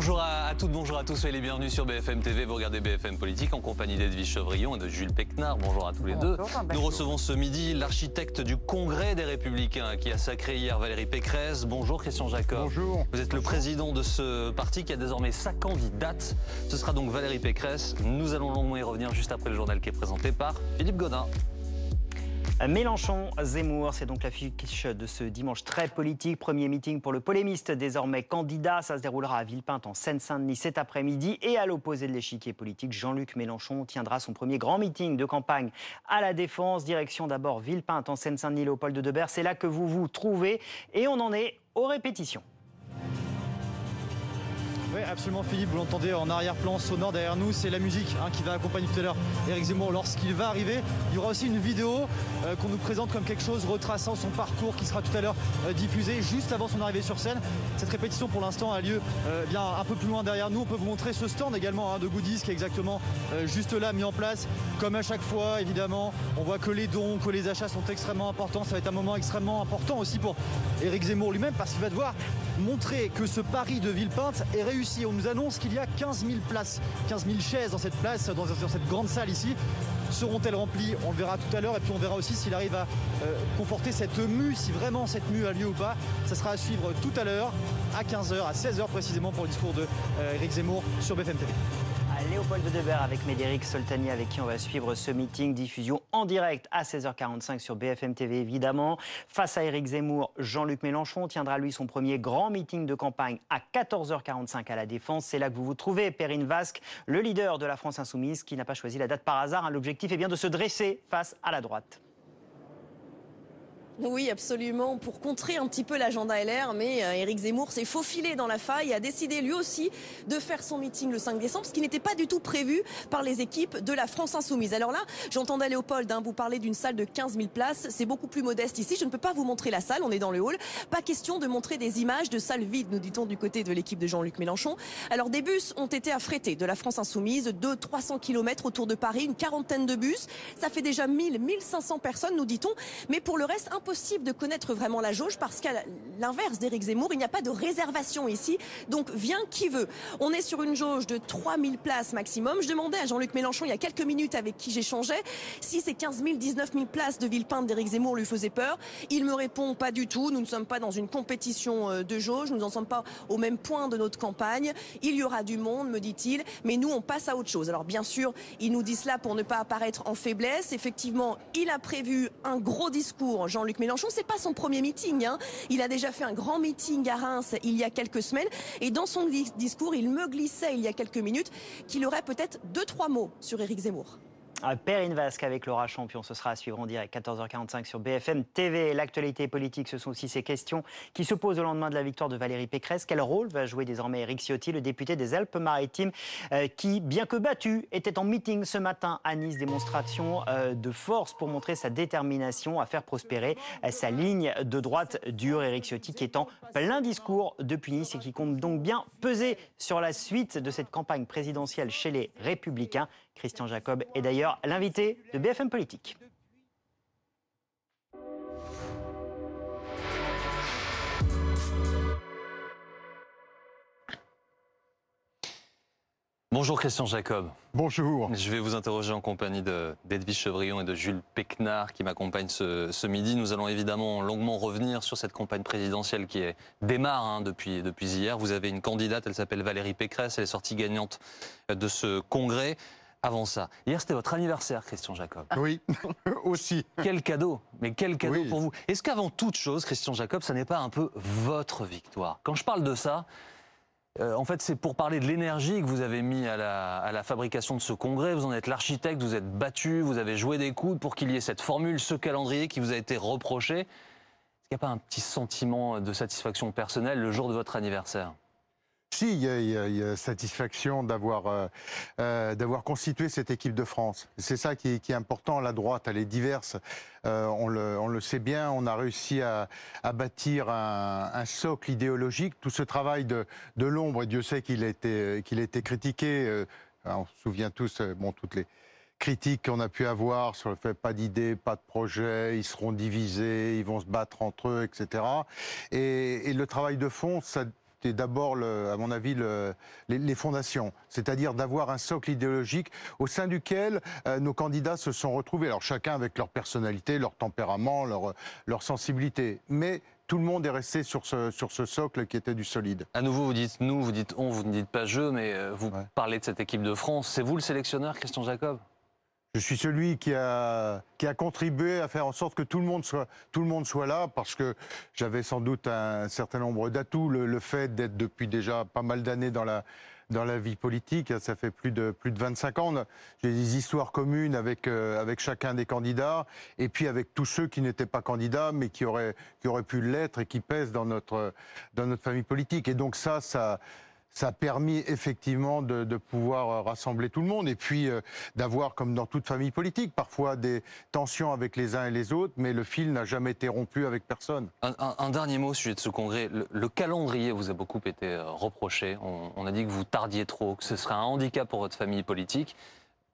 Bonjour à, toutes, bonjour à tous, soyez les bienvenus sur BFM TV. Vous regardez BFM Politique en compagnie d'Edwige Chevrillon et de Jules Pecnard. Bonjour à tous les deux. Nous recevons ce midi l'architecte du Congrès des Républicains qui a sacré hier Valérie Pécresse. Bonjour Christian Jacob. Bonjour. Vous êtes le président de ce parti qui a désormais sa candidate. Ce sera donc Valérie Pécresse. Nous allons longuement y revenir juste après le journal qui est présenté par Philippe Godin. Mélenchon, Zemmour, c'est donc la fiche de ce dimanche très politique. Premier meeting pour le polémiste, désormais candidat. Ça se déroulera à Villepinte en Seine-Saint-Denis cet après-midi. Et à l'opposé de l'échiquier politique, Jean-Luc Mélenchon tiendra son premier grand meeting de campagne à la Défense. Direction d'abord Villepinte en Seine-Saint-Denis, Léopold de Debert. C'est là que vous vous trouvez. Et on en est aux répétitions. Oui, absolument, Philippe. Vous l'entendez en arrière-plan sonore derrière nous. C'est la musique hein, qui va accompagner tout à l'heure Eric Zemmour lorsqu'il va arriver. Il y aura aussi une vidéo euh, qu'on nous présente comme quelque chose retraçant son parcours qui sera tout à l'heure euh, diffusée juste avant son arrivée sur scène. Cette répétition pour l'instant a lieu euh, bien un peu plus loin derrière nous. On peut vous montrer ce stand également hein, de goodies qui est exactement euh, juste là mis en place. Comme à chaque fois, évidemment, on voit que les dons, que les achats sont extrêmement importants. Ça va être un moment extrêmement important aussi pour Eric Zemmour lui-même parce qu'il va devoir montrer que ce pari de Villepinte est réussi. On nous annonce qu'il y a 15 000 places, 15 000 chaises dans cette place, dans, cette grande salle ici. Seront-elles remplies? On le verra tout à l'heure. Et puis on verra aussi s'il arrive à euh, conforter cette mue, si vraiment cette mue a lieu ou pas. Ça sera à suivre tout à l'heure, à 15h, à 16h précisément pour le discours de euh, Eric Zemmour sur BFM TV. Léopold de Debert avec Médéric Soltani avec qui on va suivre ce meeting. Diffusion en direct à 16h45 sur BFM TV évidemment. Face à Éric Zemmour, Jean-Luc Mélenchon tiendra lui son premier grand meeting de campagne à 14h45 à la Défense. C'est là que vous vous trouvez, Perrine Vasque, le leader de la France Insoumise qui n'a pas choisi la date par hasard. hein. L'objectif est bien de se dresser face à la droite. Oui, absolument, pour contrer un petit peu l'agenda LR, mais euh, Éric Zemmour s'est faufilé dans la faille et a décidé lui aussi de faire son meeting le 5 décembre, ce qui n'était pas du tout prévu par les équipes de la France Insoumise. Alors là, j'entendais Léopold hein, vous parler d'une salle de 15 000 places, c'est beaucoup plus modeste ici, je ne peux pas vous montrer la salle, on est dans le hall, pas question de montrer des images de salles vides, nous dit-on du côté de l'équipe de Jean-Luc Mélenchon. Alors des bus ont été affrétés de la France Insoumise, de 300 km autour de Paris, une quarantaine de bus, ça fait déjà 1000, 1500 personnes, nous dit-on, mais pour le reste, de connaître vraiment la jauge parce qu'à l'inverse d'Éric Zemmour, il n'y a pas de réservation ici. Donc vient qui veut. On est sur une jauge de 3000 places maximum. Je demandais à Jean-Luc Mélenchon il y a quelques minutes avec qui j'échangeais si ces 15 000, 19 000 places de Villepinte d'Éric Zemmour lui faisaient peur. Il me répond pas du tout. Nous ne sommes pas dans une compétition euh, de jauge. Nous n'en sommes pas au même point de notre campagne. Il y aura du monde, me dit-il, mais nous on passe à autre chose. Alors bien sûr, il nous dit cela pour ne pas apparaître en faiblesse. Effectivement, il a prévu un gros discours, Jean-Luc Mélenchon. C'est pas son premier meeting. Hein. Il a déjà fait un grand meeting à Reims il y a quelques semaines. Et dans son dis- discours, il me glissait il y a quelques minutes qu'il aurait peut-être deux, trois mots sur Éric Zemmour. Ah, Perrine Vasque avec Laura Champion, ce sera à suivre en direct 14h45 sur BFM TV. L'actualité politique, ce sont aussi ces questions qui se posent au lendemain de la victoire de Valérie Pécresse. Quel rôle va jouer désormais Éric Ciotti, le député des Alpes-Maritimes, euh, qui, bien que battu, était en meeting ce matin à Nice, démonstration euh, de force pour montrer sa détermination à faire prospérer euh, sa ligne de droite dure. Éric Ciotti qui est en plein discours depuis Nice et qui compte donc bien peser sur la suite de cette campagne présidentielle chez les Républicains. Christian Jacob est d'ailleurs l'invité de BFM Politique. Bonjour Christian Jacob. Bonjour. Je vais vous interroger en compagnie de- d'Edwige Chevrillon et de Jules Pecnard qui m'accompagnent ce, ce midi. Nous allons évidemment longuement revenir sur cette campagne présidentielle qui est, démarre hein, depuis, depuis hier. Vous avez une candidate, elle s'appelle Valérie Pécresse, elle est sortie gagnante de ce congrès. Avant ça. Hier, c'était votre anniversaire, Christian Jacob. Oui, aussi. Quel cadeau, mais quel cadeau pour vous. Est-ce qu'avant toute chose, Christian Jacob, ça n'est pas un peu votre victoire? Quand je parle de ça, euh, en fait, c'est pour parler de l'énergie que vous avez mis à la, fabrication de ce congrès. Vous en êtes l'architecte, vous êtes battu, vous avez joué des coudes pour qu'il y ait cette formule, ce calendrier qui vous a été reproché. Est-ce qu'il n'y a pas un petit sentiment de satisfaction personnelle le jour de votre anniversaire? Si, il y, a, satisfaction d'avoir euh, euh, d'avoir constitué cette équipe de France. C'est ça qui est, important. La droite, elle est diverse. Euh, on, le, sait bien. On a réussi à, bâtir un, socle idéologique. Tout ce travail de, l'ombre, et Dieu sait qu'il a été a été critiqué. on se souvient tous, bon, toutes les critiques qu'on a pu avoir sur le fait pas d'idées, pas de projet, ils seront divisés, ils vont se battre entre eux, etc. Et, et le travail de fond, ça, c'était d'abord, à mon avis, le, les, fondations, c'est-à-dire d'avoir un socle idéologique au sein duquel euh, nos candidats se sont retrouvés. Alors chacun avec leur personnalité, leur tempérament, leur, leur sensibilité, mais tout le monde est resté sur ce, sur ce socle qui était du solide. À nouveau, vous dites nous, vous dites on, vous ne dites pas je, mais euh, vous parlez de cette équipe de France. C'est vous le sélectionneur, Christian Jacob? Je suis celui qui a, qui a contribué à faire en sorte que tout le monde soit, tout le monde soit là, parce que j'avais sans doute un certain nombre d'atouts. Le, fait d'être depuis déjà pas mal d'années dans la, dans la vie politique, ça fait plus de, plus de 25 ans. J'ai des histoires communes avec, euh, avec chacun des candidats, et puis avec tous ceux qui n'étaient pas candidats, mais qui auraient, qui auraient pu l'être et qui pèsent dans notre, dans notre famille politique. Et donc ça, ça ça a permis effectivement de, pouvoir euh, rassembler tout le monde et puis euh, d'avoir, comme dans toute famille politique, parfois des tensions avec les uns et les autres, mais le fil n'a jamais été rompu avec personne. Un, dernier mot au sujet de ce congrès. Le, calendrier vous a beaucoup été euh, reproché. On, a dit que vous tardiez trop, que ce serait un handicap pour votre famille politique.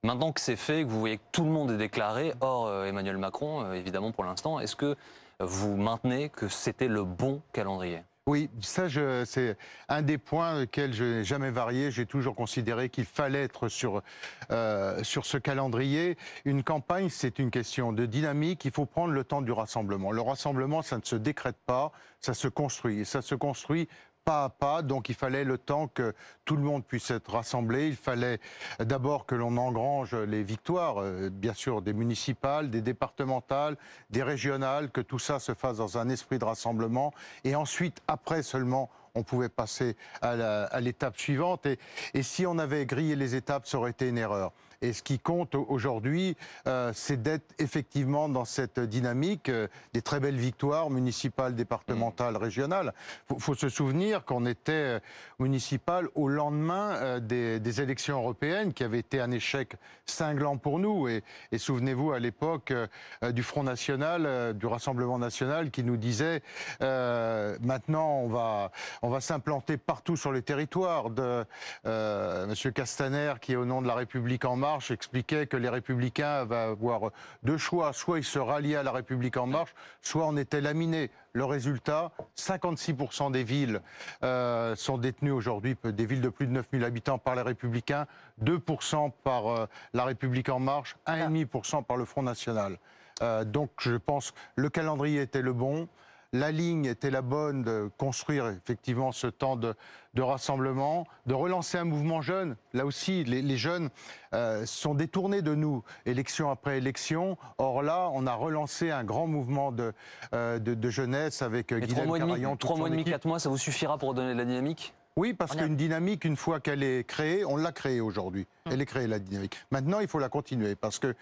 Maintenant que c'est fait, que vous voyez que tout le monde est déclaré, hors Emmanuel Macron, évidemment pour l'instant, est-ce que vous maintenez que c'était le bon calendrier? Oui, ça, c'est un des points auxquels je n'ai jamais varié. J'ai toujours considéré qu'il fallait être sur, euh, sur ce calendrier. Une campagne, c'est une question de dynamique. Il faut prendre le temps du rassemblement. Le rassemblement, ça ne se décrète pas, ça se construit. Ça se construit pas à pas, donc il fallait le temps que tout le monde puisse être rassemblé. Il fallait d'abord que l'on engrange les victoires, euh, bien sûr des municipales, des départementales, des régionales, que tout ça se fasse dans un esprit de rassemblement. Et ensuite, après seulement, on pouvait passer à l'étape suivante. Et, et si on avait grillé les étapes, ça aurait été une erreur. Et ce qui compte aujourd'hui, euh, c'est d'être effectivement dans cette dynamique euh, des très belles victoires municipales, départementales, mmh. régionales. Il faut, se souvenir qu'on était euh, municipal au lendemain des, élections européennes, qui avaient été un échec cinglant pour nous. Et, souvenez-vous à l'époque du Front National, du Rassemblement National, qui nous disait maintenant on va, on va s'implanter partout sur le territoire. De Monsieur Castaner, qui est au nom de la République en marche, Marche expliquait que les Républicains avaient avoir deux choix. Soit ils se ralliaient à la République En Marche, soit on était laminé. Le résultat, 56% des villes euh, sont détenues aujourd'hui, des villes de plus de 9000 habitants par les Républicains, 2% par euh, la République En Marche, 1,5% par le Front National. Euh, donc je pense que le calendrier était le bon la ligne était la bonne de construire effectivement ce temps de, rassemblement, de relancer un mouvement jeune. Là aussi, les, jeunes euh, sont détournés de nous, élection après élection. Or là, on a relancé un grand mouvement de, euh, jeunesse avec Guillaume Trois mois et demi, quatre mois, ça vous suffira pour donner de la dynamique? Oui, parce qu'une dynamique, une fois qu'elle est créée, on l'a créée aujourd'hui. Hum. Elle est créée, la dynamique. Maintenant, il faut la continuer, parce qu'une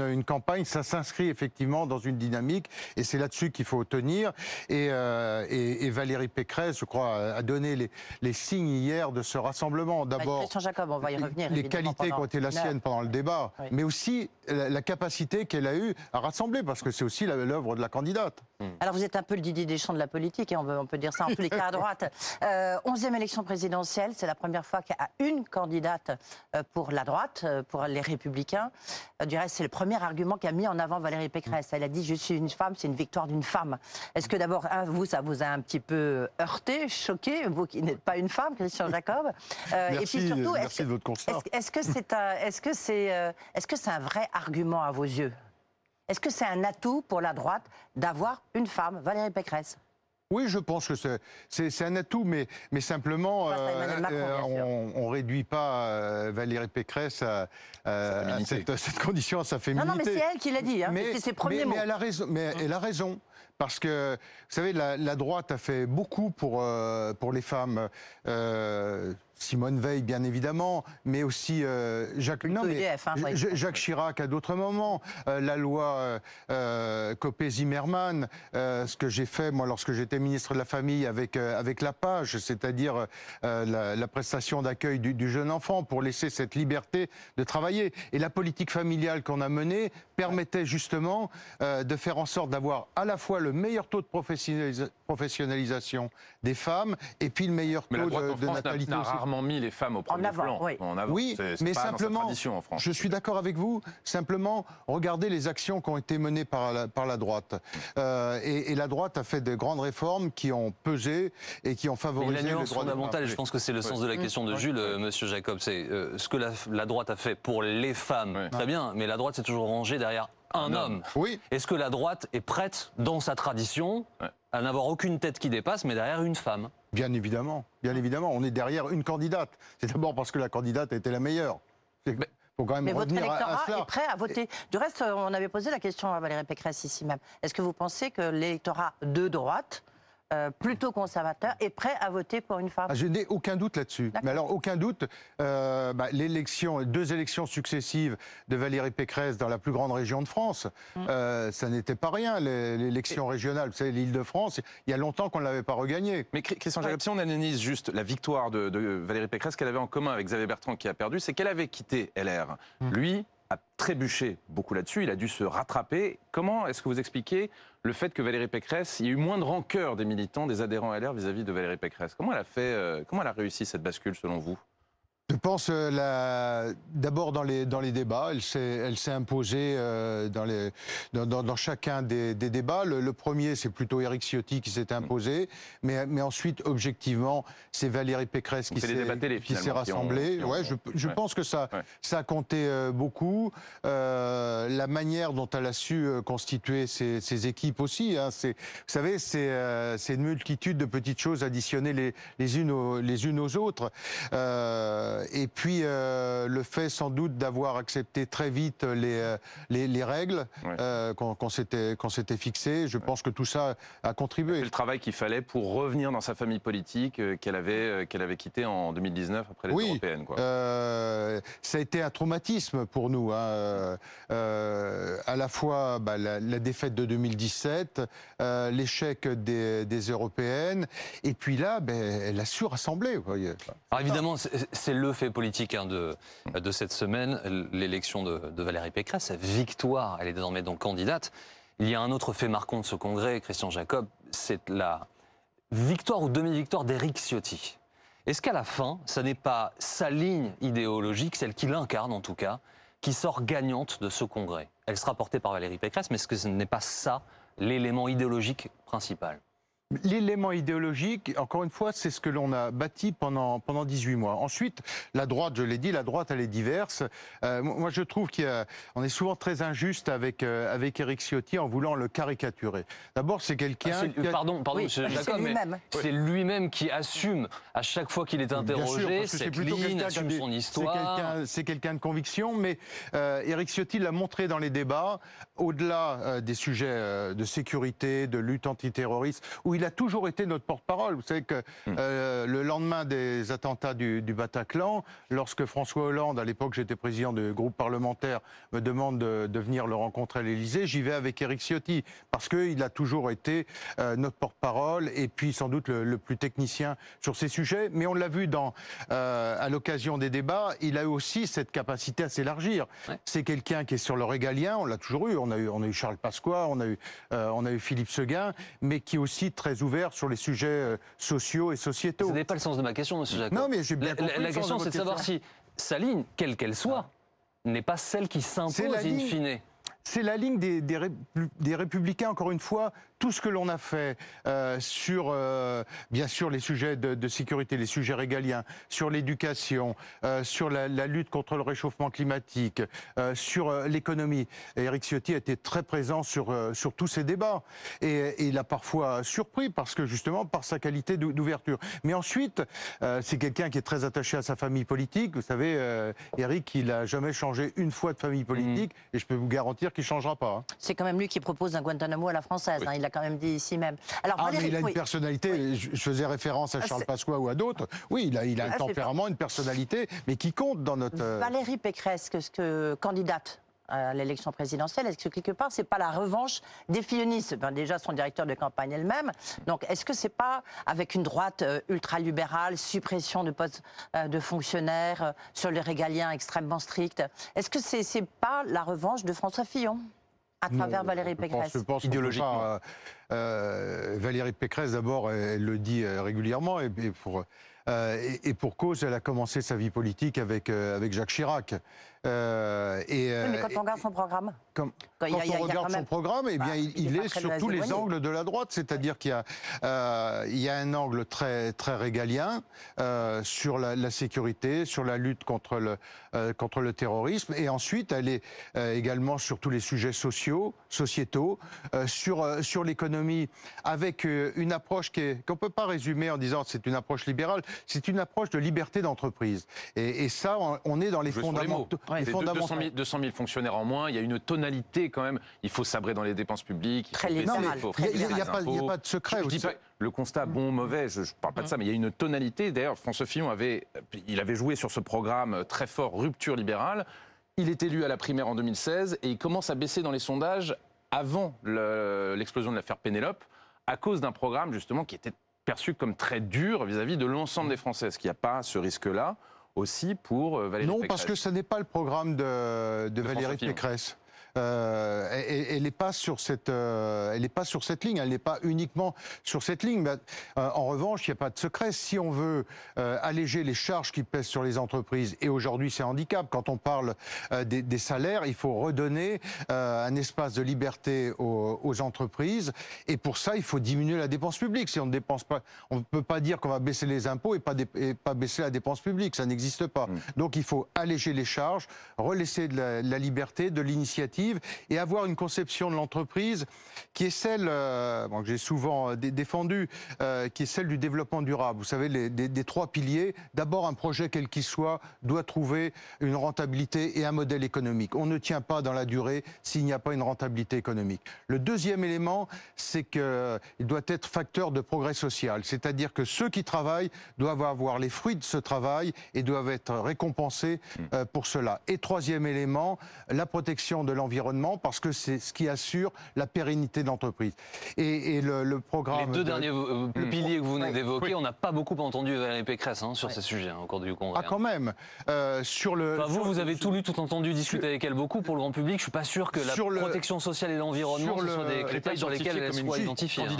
une campagne, ça s'inscrit effectivement dans une dynamique, et c'est là-dessus qu'il faut tenir. Et, euh, et, Valérie Pécresse, je crois, a donné les, les signes hier de ce rassemblement. Bah, D'abord, Jacob, on va y revenir. Les qualités qui ont été la sienne pendant le débat, mais aussi la, capacité qu'elle a eue à rassembler, parce que c'est aussi l'œuvre de la candidate. Hum. Alors, vous êtes un peu le Didier Deschamps de la politique, et on, on peut dire ça en tous les cas à droite. Euh, onzième élection présidentielle. C'est la première fois qu'il y a une candidate euh, pour la droite, euh, pour les Républicains. Du reste, c'est le premier argument qu'a mis en avant Valérie Pécresse. Elle a dit Je suis une femme, c'est une victoire d'une femme. Est-ce que d'abord, vous, ça vous a un petit peu heurté, choqué, vous qui n'êtes pas une femme, Christian Jacob? Merci, Et puis surtout, merci de votre constat. Est-ce que c'est un, est-ce que c'est, est-ce que c'est un vrai argument à vos yeux Est-ce que c'est un atout pour la droite d'avoir une femme, Valérie Pécresse? Oui, je pense que c'est un atout, mais, mais simplement, on ne réduit pas Valérie Pécresse à, cette, cette, condition, à sa féminité. Non, non, mais c'est elle qui l'a dit, hein, mais, ses premiers mots. Mais elle a raison. Mais elle a raison. Parce que, vous savez, la, droite a fait beaucoup pour, euh, pour les femmes. Euh, Simone Veil, bien évidemment, mais aussi euh, Jacques, non, hein, Jacques Chirac à d'autres moments. la loi Copé-Zimmermann, ce que j'ai fait, moi, lorsque j'étais ministre de la Famille avec, avec la page, c'est-à-dire la, prestation d'accueil du, du, jeune enfant pour laisser cette liberté de travailler. Et la politique familiale qu'on a menée permettait justement de faire en sorte d'avoir à la fois le meilleur taux de professionnalisation des femmes et puis le meilleur taux de, de natalité. On a rarement mis les femmes au premier plan. Oui, en avant. oui mais simplement, en France. je suis d'accord avec vous. Simplement, regardez les actions qui ont été menées par la, par la droite. Euh, et, la droite a fait de grandes réformes qui ont pesé et qui ont favorisé la nuance fondamentale, et je pense que c'est le sens de la question de Jules, euh, Monsieur Jacob, c'est euh, ce que la, la, droite a fait pour les femmes, très bien, mais la droite s'est toujours rangée derrière un, homme. Oui. Est-ce que la droite est prête, dans sa tradition, à n'avoir aucune tête qui dépasse, mais derrière une femme? Bien évidemment, bien évidemment. On est derrière une candidate. C'est d'abord parce que la candidate a été la meilleure. Mais, faut quand même mais votre électorat est prêt à voter. Du reste, on avait posé la question à Valérie Pécresse ici même. Est-ce que vous pensez que l'électorat de droite euh, plutôt conservateur et prêt à voter pour une femme. Ah, je n'ai aucun doute là-dessus. Mais alors, aucun doute, euh, bah, l'élection, deux élections successives de Valérie Pécresse dans la plus grande région de France, mm. euh, ça n'était pas rien, l'élection régionale. Vous savez, l'île de France, il y a longtemps qu'on ne l'avait pas regagnée. Mais Christian Jacob, si on analyse juste la victoire de, Valérie Pécresse, qu'elle avait en commun avec Xavier Bertrand qui a perdu, c'est qu'elle avait quitté LR. Mm. Lui, a trébuché beaucoup là-dessus, il a dû se rattraper. Comment est-ce que vous expliquez le fait que Valérie Pécresse, il y a eu moins de rancœur des militants, des adhérents LR vis-à-vis de Valérie Pécresse? Comment elle a fait, euh, comment elle a réussi cette bascule selon vous? Je pense euh, d'abord dans les, dans les débats, elle s'est imposée euh, dans, les, dans, dans, chacun des, des débats. Le, premier, c'est plutôt Éric Ciotti qui s'est imposé, mais, mais ensuite, objectivement, c'est Valérie Pécresse qui s'est rassemblée. Ouais, je, je pense que ça, ça a compté euh, beaucoup. la manière dont elle a su constituer ses, ses équipes aussi. Hein, vous savez, c'est une multitude de petites choses additionnées les, les, unes, aux, les unes aux autres. Euh, et puis euh, le fait sans doute d'avoir accepté très vite les, euh, les, règles qu'on s'était fixées, je pense que tout ça a contribué. C'est le travail qu'il fallait pour revenir dans sa famille politique qu'elle avait, qu'elle avait quitté en 2019 après les européennes. Quoi. ça a été un traumatisme pour nous. Hein. à la fois bah, la, défaite de 2017, l'échec des, des, européennes, et puis là, ben, elle a su rassembler. Alors évidemment, c'est le fait politique hein, de, de cette semaine, l'élection de, Valérie Pécresse, sa victoire, elle est désormais donc candidate. Il y a un autre fait marquant de ce congrès, Christian Jacob, c'est la victoire ou demi-victoire d'Éric Ciotti. Est-ce qu'à la fin, ça n'est pas sa ligne idéologique, celle qu'il incarne en tout cas, qui sort gagnante de ce congrès? Elle sera portée par Valérie Pécresse, mais est-ce que ce n'est pas ça l'élément idéologique principal? L'élément idéologique, encore une fois, c'est ce que l'on a bâti pendant, pendant 18 mois. Ensuite, la droite, je l'ai dit, la droite, elle est diverse. Euh, moi, je trouve qu'on est souvent très injuste avec, euh, avec Eric Ciotti en voulant le caricaturer. D'abord, c'est quelqu'un... Ah, pardon, pardon, c'est lui-même. C'est lui-même qui assume, à chaque fois qu'il est interrogé, sûr, cette ligne, assume son histoire. C'est quelqu'un de conviction, mais euh, Eric Ciotti l'a montré dans les débats, au-delà euh, des sujets de sécurité, de lutte antiterroriste, où il il a toujours été notre porte-parole. Vous savez que hmm. euh, le lendemain des attentats du, Bataclan, lorsque François Hollande, à l'époque j'étais président du groupe parlementaire, me demande de, venir le rencontrer à l'Élysée, j'y vais avec Éric Ciotti, parce qu'il a toujours été euh, notre porte-parole et puis sans doute le, plus technicien sur ces sujets. Mais on l'a vu dans, euh, à l'occasion des débats, il a aussi cette capacité à s'élargir. C'est quelqu'un qui est sur le régalien, on l'a toujours eu. On a eu, on a eu Charles Pasqua, on a eu, on a eu Philippe Seguin, mais qui est aussi très ouvert sur les sujets euh, sociaux et sociétaux. Ce n'est pas le sens de ma question, Monsieur Jacob. Non, mais j'ai bien compris. La, question, c'est de savoir si sa ligne, quelle qu'elle soit, n'est pas celle qui s'impose in fine. C'est la ligne des, des, des, républicains, encore une fois, tout ce que l'on a fait euh, sur, euh, bien sûr, les sujets de, de, sécurité, les sujets régaliens, sur l'éducation, euh, sur la, la, lutte contre le réchauffement climatique, sur l'économie. Eric Ciotti a été très présent sur, sur tous ces débats. Et, et, il a parfois surpris, parce que justement, par sa qualité d'ouverture. Mais ensuite, c'est quelqu'un qui est très attaché à sa famille politique. Vous savez, Eric, il n'a jamais changé une fois de famille politique, mmh. et je peux vous garantir qu'il ne changera pas. Hein. C'est quand même lui qui propose un Guantanamo à la française. Oui. Hein. Il a quand même dit ici même. Alors, ah, Valérie, mais il a une oui. personnalité, oui. je faisais référence à ah, Charles Pasqua ou à d'autres. Oui, il a, il a un ah, tempérament, une personnalité, mais qui compte dans notre. Euh, Valérie Pécresse, que, que candidate à l'élection présidentielle, est-ce que quelque part c'est pas la revanche des fillonistes ben, Déjà son directeur de campagne elle-même. Donc est-ce que c'est pas avec une droite euh, ultra-libérale, suppression de postes euh, de fonctionnaires, euh, sur les régaliens extrêmement stricts? Est-ce que c'est c'est pas la revanche de François Fillon à travers non, Valérie Pécresse je pense, je pense Idéologiquement. Euh, Valérie Pécresse, d'abord, elle, le dit régulièrement, et, et pour, euh, et, et, pour cause, elle a commencé sa vie politique avec, euh, avec Jacques Chirac. Euh, et, oui, mais quand on regarde son programme Comme, quand, quand a, on regarde son programme, eh bien, bah, il, il, est, est sur tous les angles de la droite. C'est-à-dire qu'il y, euh, il y, a un angle très, très régalien euh, sur la, la, sécurité, sur la lutte contre le, euh, contre le terrorisme. Et ensuite, elle est euh, également sur tous les sujets sociaux, sociétaux, euh, sur, sur l'économie, avec une approche qu'on ne peut pas résumer en disant c'est une approche libérale, c'est une approche de liberté d'entreprise. Et, et, ça, on, est dans les fondamentaux. Les 200 000, 200 000, fonctionnaires en moins, il y a une tonalité quand même. Il faut sabrer dans les dépenses publiques. Très libéral. Il n'y a, a, pas de secret. Je, je pas, le constat bon, mauvais, je ne parle pas de ça, mais il y a une tonalité. D'ailleurs, François Fillon avait, il avait joué sur ce programme très fort, rupture libérale. Il est élu à la primaire en 2016 et il commence à baisser dans les sondages avant l'explosion le, de l'affaire Pénélope à cause d'un programme justement qui était perçu comme très dur vis-à-vis -vis de l'ensemble des Français. Est-ce qu'il n'y a pas ce risque-là aussi pour euh, Valérie non, Pécresse? Non, parce que ce n'est pas le programme de, de, de Valérie Pécresse. Euh, elle n'est pas sur cette, euh, elle n'est pas sur cette ligne. Elle n'est pas uniquement sur cette ligne. Mais, euh, en revanche, il n'y a pas de secret. Si on veut alléger les charges qui pèsent sur les entreprises, et aujourd'hui c'est handicap. Quand on parle des, des, salaires, il faut redonner un espace de liberté aux, aux, entreprises. Et pour ça, il faut diminuer la dépense publique. Si on ne dépense pas, on ne peut pas dire qu'on va baisser les impôts et pas, et pas baisser la dépense publique. Ça n'existe pas. Mmh. Donc il faut alléger les charges, relaisser de la, la liberté, de l'initiative et avoir une conception de l'entreprise qui est celle euh, bon, que j'ai souvent euh, défendue, euh, qui est celle du développement durable. Vous savez, les, des, des trois piliers. D'abord, un projet quel qu'il soit doit trouver une rentabilité et un modèle économique. On ne tient pas dans la durée s'il n'y a pas une rentabilité économique. Le deuxième élément, c'est qu'il doit être facteur de progrès social, c'est-à-dire que ceux qui travaillent doivent avoir les fruits de ce travail et doivent être récompensés euh, pour cela. Et troisième élément, la protection de l'environnement parce que c'est ce qui assure la pérennité de l'entreprise. Et, et le, le, programme. Les deux de... derniers euh, mmh. piliers que vous venez d'évoquer, oui. on n'a pas beaucoup entendu Valérie Pécresse hein, sur oui. ces sujets hein, au cours du congrès. Ah, quand même. Euh, sur le. Enfin, vous, vous avez tout lu, tout entendu, discuté avec elle beaucoup. Pour le grand public, je suis pas sûr que la sur protection sociale et l'environnement ce soient des critères sur lesquels elle soit identifiée. Hein.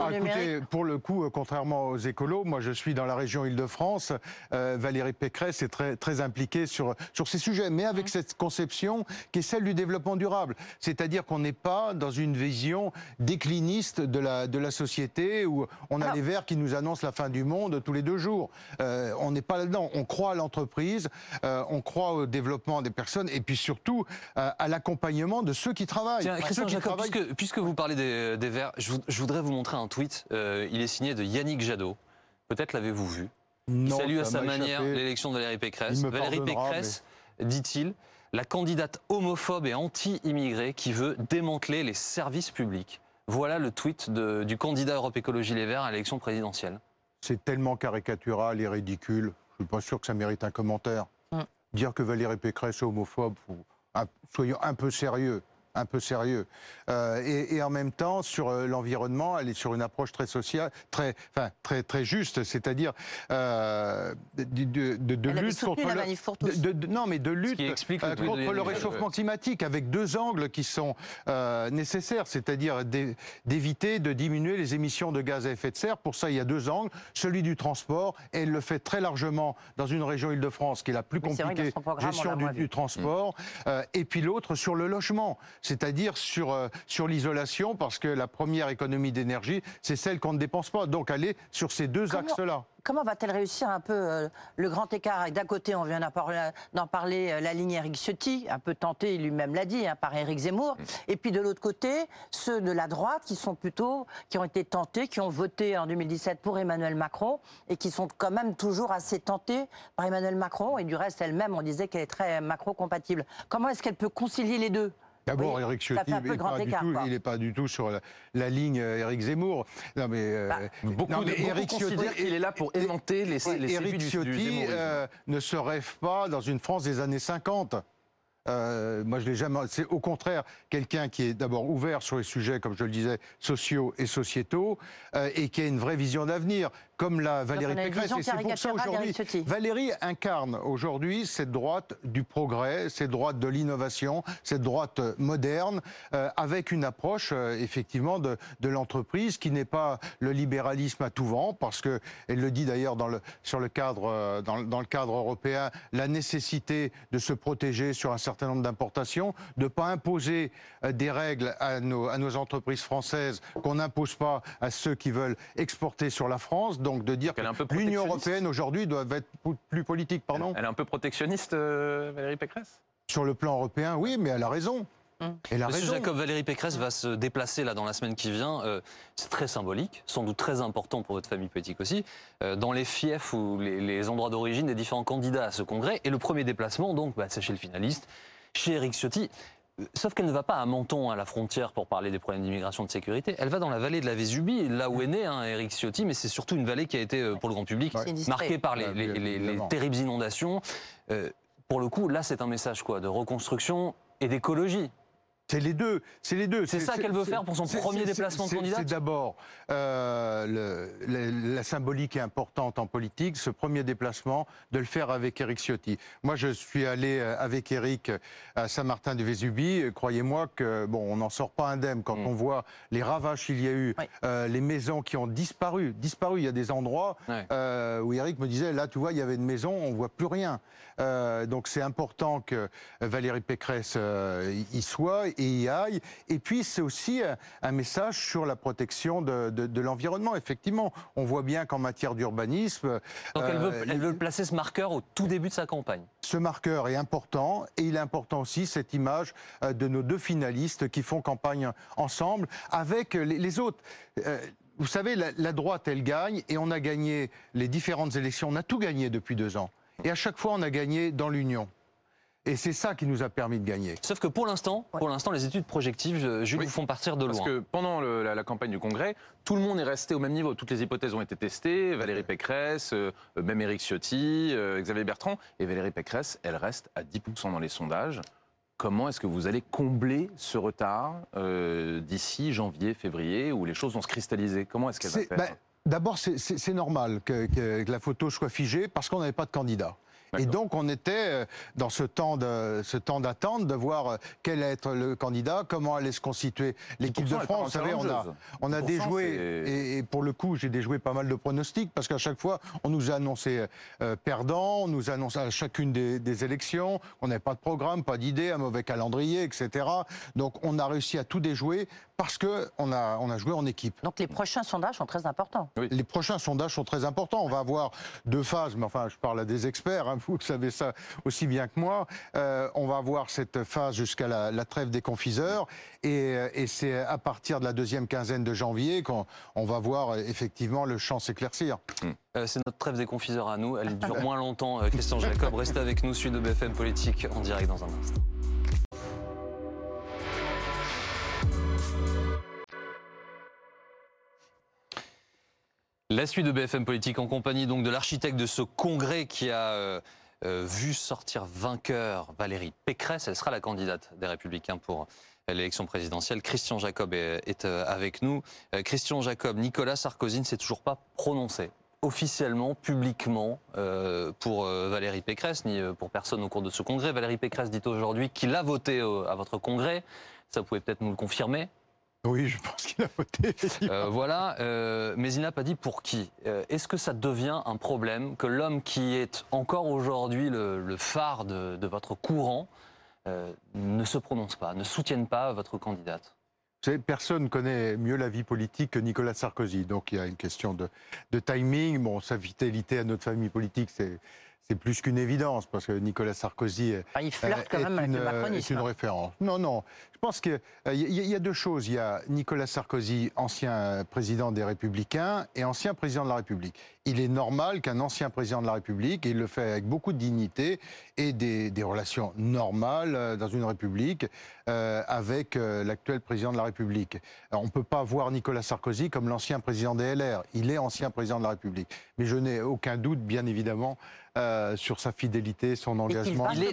Ah, écoutez, pour le coup, euh, contrairement aux écolos, moi je suis dans la région Île-de-France. Euh, Valérie Pécresse est très, très impliquée sur, sur ces sujets, mais avec mmh. cette conception qui est celle du développement durable. C'est-à-dire qu'on n'est pas dans une vision décliniste de la, de la société où on a Alors, les verts qui nous annoncent la fin du monde tous les deux jours. Euh, on n'est pas là-dedans. On croit à l'entreprise, euh, on croit au développement des personnes et puis surtout euh, à l'accompagnement de ceux qui travaillent. Tiens, Christian Jacob, travaillent... puisque, puisque, vous parlez des, des verts, je, je, voudrais vous montrer un tweet. Il est signé de Yannick Jadot. Peut-être l'avez-vous vu. Il non, salue à sa manière l'élection de Valérie Pécresse. Valérie Pécresse, mais... dit-il, la candidate homophobe et anti-immigrée qui veut démanteler les services publics. Voilà le tweet de, du candidat Europe Écologie Les Verts à l'élection présidentielle. C'est tellement caricatural et ridicule. Je ne suis pas sûr que ça mérite un commentaire. Mm. Dire que Valérie Pécresse est homophobe, soyons un peu sérieux un peu sérieux. Euh, et, et, en même temps, sur euh, l'environnement, elle est sur une approche très sociale, très, enfin, très, très juste, c'est-à-dire euh, de, de, de, de lutte contre le, de, non, mais de lutte euh, contre le réchauffement climatique, avec deux angles qui sont euh, nécessaires, c'est-à-dire d'éviter de diminuer les émissions de gaz à effet de serre. Pour ça, il y a deux angles, celui du transport, et elle le fait très largement dans une région Île-de-France qui est la plus compliquée, gestion du, du, transport, mmh. et puis l'autre sur le logement c'est-à-dire sur, euh, sur l'isolation, parce que la première économie d'énergie, c'est celle qu'on ne dépense pas. Donc aller sur ces deux axes-là. Comment va-t-elle réussir un peu euh, le grand écart? D'un côté, on vient d'en parler, euh, la ligne Eric Ciotti, un peu tentée, lui-même l'a dit, hein, par Eric Zemmour. Mm. Et puis de l'autre côté, ceux de la droite qui sont plutôt, qui ont été tentés, qui ont voté en 2017 pour Emmanuel Macron et qui sont quand même toujours assez tentés par Emmanuel Macron. Et du reste, elle-même, on disait qu'elle est très Macron-compatible. Comment est-ce qu'elle peut concilier les deux? D'abord, Eric Ciotti, il n'est pas, du tout sur la, ligne Eric euh, Zemmour. Non, mais, euh, bah, beaucoup, non, mais Eric Ciotti, il est là pour aimanter les, les Eric Ciotti euh, ne se rêve pas dans une France des années 50. Euh, moi, je l'ai jamais. C'est au contraire quelqu'un qui est d'abord ouvert sur les sujets, comme je le disais, sociaux et sociétaux, euh, et qui a une vraie vision d'avenir, comme la Valérie Pécresse. Et c'est pour ça aujourd'hui, Valérie incarne aujourd'hui cette droite du progrès, cette droite de l'innovation, cette droite moderne, euh, avec une approche effectivement de, de l'entreprise qui n'est pas le libéralisme à tout vent, parce que elle le dit d'ailleurs dans le sur le cadre dans, dans le cadre européen, la nécessité de se protéger sur un certain nombre d'importations, de ne pas imposer euh, des règles à nos, à nos entreprises françaises qu'on n'impose pas à ceux qui veulent exporter sur la France. Donc de dire que l'Union européenne aujourd'hui doit être plus politique. Pardon. Elle est un peu protectionniste, euh, Valérie Pécresse? Sur le plan européen, oui, mais elle a raison. Et la Monsieur Jacob, Valérie Pécresse va se déplacer là dans la semaine qui vient. Euh, c'est très symbolique, sans doute très important pour votre famille politique aussi, dans les fiefs ou les, endroits d'origine des différents candidats à ce congrès. Et le premier déplacement, donc, bah, c'est chez le finaliste, chez Eric Ciotti. Sauf qu'elle ne va pas à Menton, à la frontière, pour parler des problèmes d'immigration de sécurité. Elle va dans la vallée de la Vésubie, là où est né hein, Eric Ciotti, mais c'est surtout une vallée qui a été, euh, pour le grand public, marquée par les, terribles inondations. Euh, pour le coup, là, c'est un message quoi, de reconstruction et d'écologie. C'est les deux. C'est les deux. C'est ça qu'elle veut faire pour son premier déplacement de candidat. C'est d'abord euh, la symbolique est importante en politique. Ce premier déplacement, de le faire avec Eric Ciotti. Moi, je suis allé euh, avec Eric à Saint-Martin-du-Vésubie. Croyez-moi que bon, on n'en sort pas indemne quand mm. on voit les ravages qu'il y a eu, euh, les maisons qui ont disparu. Disparu. Il y a des endroits où Eric me disait là, tu vois, il y avait une maison, on voit plus rien. donc c'est important que Valérie Pécresse y soit et Et puis c'est aussi un message sur la protection de, l'environnement. Effectivement, on voit bien qu'en matière d'urbanisme... Donc elle, veut, elle veut placer ce marqueur au tout début de sa campagne. Ce marqueur est important et il est important aussi cette image euh, de nos deux finalistes qui font campagne ensemble avec les autres. Euh, vous savez, la, droite, elle gagne et on a gagné les différentes élections. On a tout gagné depuis deux ans. Et à chaque fois, on a gagné dans l'union. Et c'est ça qui nous a permis de gagner. Sauf que pour l'instant, pour l'instant, les études projectives, Jules, vous font partir de loin. Parce que pendant la, campagne du Congrès, tout le monde est resté au même niveau. Toutes les hypothèses ont été testées. Valérie Pécresse, euh, même Éric Ciotti, euh, Xavier Bertrand. Et Valérie Pécresse, elle reste à 10% dans les sondages. Comment est-ce que vous allez combler ce retard euh, d'ici janvier, février, où les choses vont se cristalliser? Comment est-ce qu'elle va faire? ben, D'abord, c'est normal que, que, la photo soit figée parce qu'on n'avait pas de candidat. Et donc on était euh, dans ce temps de ce temps d'attente de voir euh, quel allait être le candidat, comment allait se constituer l'équipe de France. Vous savez, on a on a déjoué et, et, pour le coup j'ai déjoué pas mal de pronostics parce qu'à chaque fois on nous a annoncé euh, perdant, on nous annonce à chacune des, des élections, on n'avait pas de programme, pas d'idée, un mauvais calendrier, etc. Donc on a réussi à tout déjouer parce qu'on a, on a joué en équipe. Donc les prochains sondages sont très importants. Les prochains sondages sont très importants. On va avoir deux phases, mais enfin je parle à des experts, hein, vous savez ça aussi bien que moi. Euh, on va avoir cette phase jusqu'à la, trêve des confiseurs et, euh, et c'est à partir de la deuxième quinzaine de janvier qu'on on va voir euh, effectivement le champ s'éclaircir. c'est notre trêve des confiseurs à nous. Elle dure moins longtemps. Christian Jacob, restez avec nous, suite de BFM Politique en direct dans un instant. La suite de BFM Politique en compagnie de l'architecte de ce congrès qui a euh, euh, vu sortir vainqueur Valérie Pécresse. Elle sera la candidate des Républicains pour l'élection présidentielle. Christian Jacob est, euh, avec nous. Christian Jacob, Nicolas Sarkozy ne s'est toujours pas prononcé officiellement, publiquement, pour Valérie Pécresse, ni pour personne au cours de ce congrès. Valérie Pécresse dit aujourd'hui qu'il a voté à votre congrès. Ça, vous pouvez peut-être nous le confirmer oui, je pense qu'il a voté. Euh, voilà, euh, mais il n'a pas dit pour qui. Euh, est-ce que ça devient un problème que l'homme qui est encore aujourd'hui le, phare de, votre courant ne se prononcent pas, ne soutiennent pas votre candidate? Personne connaît mieux la vie politique que Nicolas Sarkozy. Donc il y a une question de, de timing. Bon, sa fidélité à notre famille politique, c'est c'est plus qu'une évidence, parce que Nicolas Sarkozy ah, il flirte quand même une, avec est une hein. référence. Non, non. Je pense qu'il euh, y, a deux choses. Il y a Nicolas Sarkozy, ancien président des Républicains et ancien président de la République. Il est normal qu'un ancien président de la République, et il le fait avec beaucoup de dignité, ait des, relations normales euh, dans une République euh, avec l'actuel président de la République. on ne peut pas voir Nicolas Sarkozy comme l'ancien président des LR. Il est ancien président de la République. Mais je n'ai aucun doute, bien évidemment, euh, sur sa fidélité, son engagement. Il, est,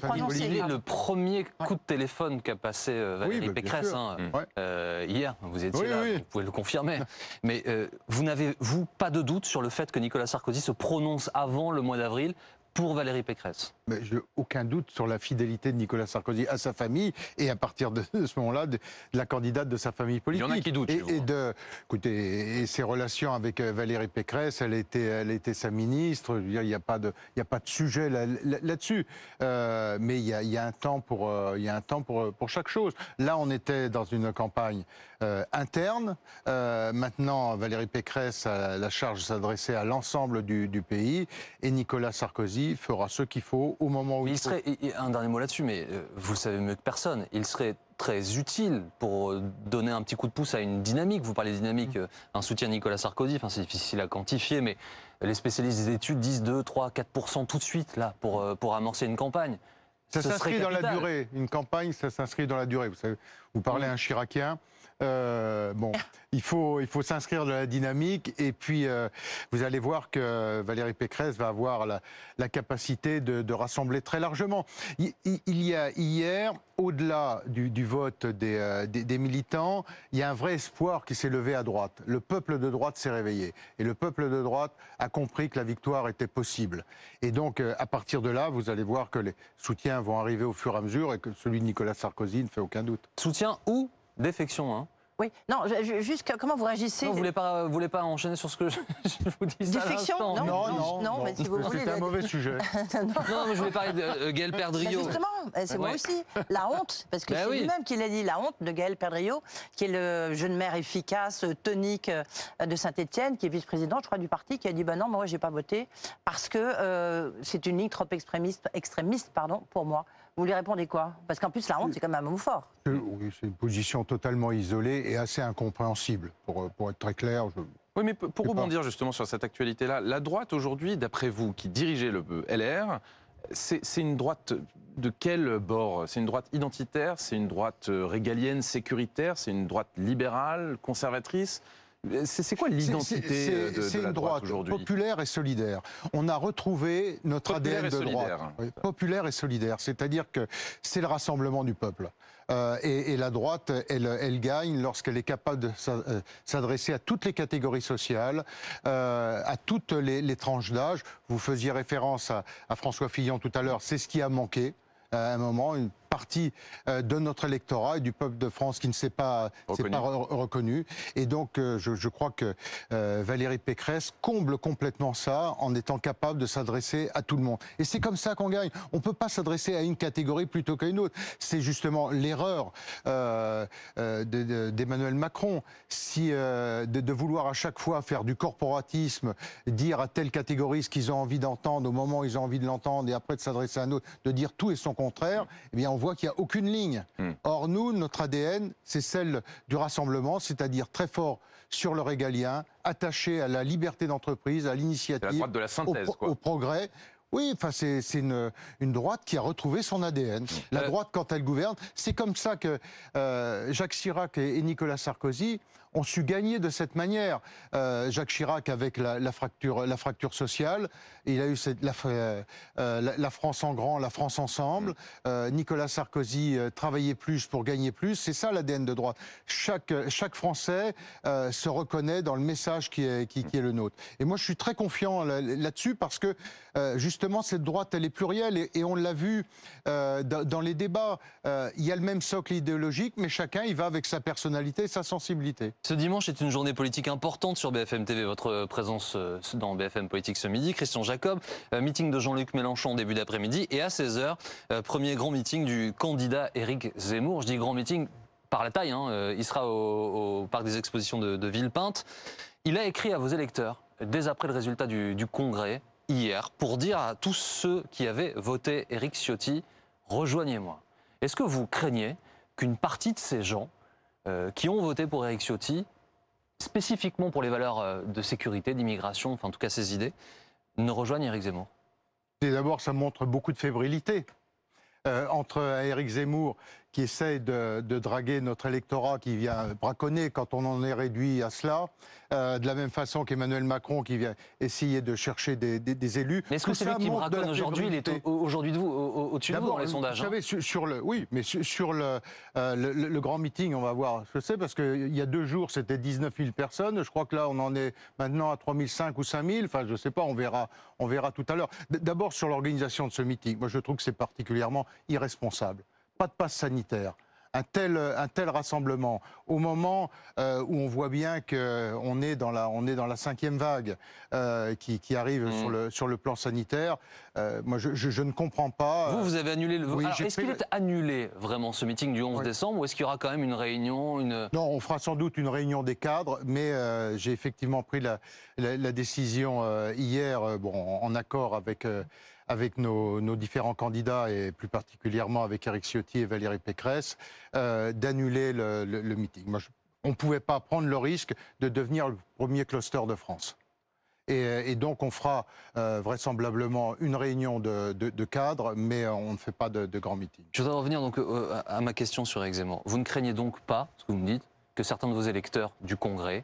le premier coup de téléphone qu'a passé euh, Valérie bah, Pécresse hein, euh, hier. Vous étiez là, vous pouvez le confirmer. Mais vous n'avez, vous, pas de doute sur le fait que Nicolas Sarkozy se prononce avant le mois d'avril pour Valérie Pécresse? Mais je, Aucun doute sur la fidélité de Nicolas Sarkozy à sa famille et à partir de ce moment-là, de, la candidate de sa famille politique. Il y en a qui doutent. Et, et de, écoutez, et ses relations avec euh, Valérie Pécresse, elle était, elle était sa ministre. il n'y a, pas de, il y a pas de sujet là-dessus. euh, mais il y, a, il y, a, un temps pour, euh, il y a un temps pour, pour chaque chose. Là, on était dans une campagne euh, interne. Maintenant, Valérie Pécresse a la charge de s'adresser à l'ensemble du, du pays et Nicolas Sarkozy fera ce qu'il faut au moment où il, il serait, Un dernier mot là-dessus, mais euh, vous le savez mieux que personne, il serait très utile pour euh, donner un petit coup de pouce à une dynamique. Vous parlez de dynamique, mm. euh, un soutien à Nicolas Sarkozy, enfin, c'est difficile à quantifier, mais les spécialistes des études disent 2, 3, 4 tout de suite là, pour, pour amorcer une campagne. Ça s'inscrit dans la durée. Une campagne, ça s'inscrit dans la durée. Vous, savez, vous parlez à un Chiracien. Euh, bon, il faut, il faut s'inscrire dans la dynamique et puis euh, vous allez voir que Valérie Pécresse va avoir la, la capacité de, de, rassembler très largement. Il, il y a hier, au-delà du, du, vote des, euh, des, des, militants, il y a un vrai espoir qui s'est levé à droite. Le peuple de droite s'est réveillé et le peuple de droite a compris que la victoire était possible. Et donc, à partir de là, vous allez voir que les soutiens vont arriver au fur et à mesure et que celui de Nicolas Sarkozy ne fait aucun doute. Soutien où? Défection, hein oui, non, juste comment vous réagissez? Non, Vous ne voulez, pas, voulez pas enchaîner sur ce que je, vous dis Défection? Non, non, non, non, mais si vous voulez. C'est un mauvais sujet. non, mais je voulais parler de euh, Gaël Perdriau. justement, eh, c'est moi aussi. La honte, parce que bah c'est lui-même qui l'a dit, la honte de Gaël Perdriau, qui est le jeune maire efficace, tonique euh, de Saint-Etienne, qui est vice-président, je crois, du parti, qui a dit bah non, moi, j'ai pas voté parce que euh, c'est une ligne trop extrémiste, extrémiste pardon, pour moi. Vous lui répondez quoi? Parce qu'en plus, la honte, c'est quand même un mot fort. Oui, c'est une position totalement isolée et assez incompréhensible, pour, pour être très clair. Oui, mais pour rebondir justement sur cette actualité-là, la droite aujourd'hui, d'après vous, qui dirigez le LR, c'est une droite de quel bord? C'est une droite identitaire? C'est une droite euh, régalienne, sécuritaire? C'est une droite libérale, conservatrice? C'est quoi l'identité euh, de, de, la droite, aujourd'hui Populaire et solidaire. On a retrouvé notre ADN de droite. populaire et solidaire, c'est-à-dire que c'est le rassemblement du peuple. Euh, et, et, la droite, elle, elle gagne lorsqu'elle est capable de euh, s'adresser à toutes les catégories sociales, euh, à toutes les, les tranches d'âge. Vous faisiez référence à, à François Fillon tout à l'heure, c'est ce qui a manqué à un moment, une partie euh, de notre électorat et du peuple de France qui ne s'est pas, reconnu. Pas reconnu. Et donc, euh, je, je, crois que euh, Valérie Pécresse comble complètement ça en étant capable de s'adresser à tout le monde. Et c'est comme ça qu'on gagne. On ne peut pas s'adresser à une catégorie plutôt qu'à une autre. C'est justement l'erreur euh, d'Emmanuel Macron. Si, de, de, vouloir à chaque fois faire du corporatisme, dire à telle catégorie ce qu'ils ont envie d'entendre au moment où ils ont envie de l'entendre et après de s'adresser à un autre, de dire tout et son contraire, eh bien on voit qu'il n'y a aucune ligne. Hmm. Or, nous, notre ADN, c'est celle du rassemblement, c'est-à-dire très fort sur le régalien, attaché à la liberté d'entreprise, à l'initiative, au, progrès. Oui, enfin c'est une, une, droite qui a retrouvé son ADN. La euh, droite, quand elle gouverne, c'est comme ça que euh, Jacques Chirac et, Nicolas Sarkozy ont su gagner de cette manière. Euh, Jacques Chirac avec la, la, fracture, la fracture sociale, il a eu cette, la, euh, la, la, France en grand, la France ensemble. Mm. Euh, Nicolas Sarkozy euh, travaillait plus pour gagner plus. C'est ça l'ADN de droite. Chaque, chaque Français euh, se reconnaît dans le message qui est, qui, qui est le nôtre. Et moi, je suis très confiant là-dessus parce que justement, cette droite, elle est plurielle et, et on l'a vu dans, dans, les débats. il y a le même socle idéologique, mais chacun, il va avec sa personnalité et sa sensibilité. Ce dimanche est une journée politique importante sur BFM TV. Votre présence euh, dans BFM Politique ce midi, Christian Jacob, euh, meeting de Jean-Luc Mélenchon début d'après-midi et à 16h, euh, premier grand meeting du candidat Éric Zemmour. Je dis grand meeting par la taille, hein, il sera au, parc des expositions de, Villepinte. Il a écrit à vos électeurs, dès après le résultat du, du congrès, hier, pour dire à tous ceux qui avaient voté Éric Ciotti, rejoignez-moi. Est-ce que vous craignez qu'une partie de ces gens euh, qui ont voté pour Eric Ciotti, spécifiquement pour les valeurs euh, de sécurité, d'immigration, enfin en tout cas ces idées, ne rejoignent Eric Zemmour D'abord, ça montre beaucoup de fébrilité. Euh, entre Éric Zemmour qui essaie de, draguer notre électorat qui vient braconner quand on en est réduit à cela, euh, de la même façon qu'Emmanuel Macron qui vient essayer de chercher des, élus. Mais est-ce que celui qui braconne aujourd'hui, il est aujourd'hui de vous, au-dessus de vous dans les sondages Vous savez, sur, le, oui, mais sur, euh, le, le, grand meeting, on va voir, je sais, parce qu'il y a deux jours, c'était 19 000 personnes. Je crois que là, on en est maintenant à 3 500 ou 5 000. Enfin, je ne sais pas, on verra, on verra tout à l'heure. D'abord, sur l'organisation de ce meeting, moi, je trouve que c'est particulièrement irresponsable pas de passe sanitaire. Un tel, un tel rassemblement, au moment euh, où on voit bien qu'on est, dans la, on est dans la cinquième vague euh, qui, arrive mmh. sur, le, sur le plan sanitaire, euh, moi je, ne comprends pas. Vous, vous avez annulé le oui, Est-ce qu'il est annulé vraiment ce meeting du 11 décembre ou est-ce qu'il y aura quand même une réunion une... Non, on fera sans doute une réunion des cadres, mais j'ai effectivement pris la, la, décision hier, bon, en accord avec avec nos, différents candidats et plus particulièrement avec Eric Ciotti et Valérie Pécresse, euh, d'annuler le, meeting. on ne pouvait pas prendre le risque de devenir le premier cluster de France. Et, donc on fera euh, vraisemblablement une réunion de, cadres, mais on ne fait pas de, de grand meeting. Je voudrais revenir donc euh, à ma question sur Eric Zemmour. Vous ne craignez donc pas, ce que vous me dites, que certains de vos électeurs du Congrès,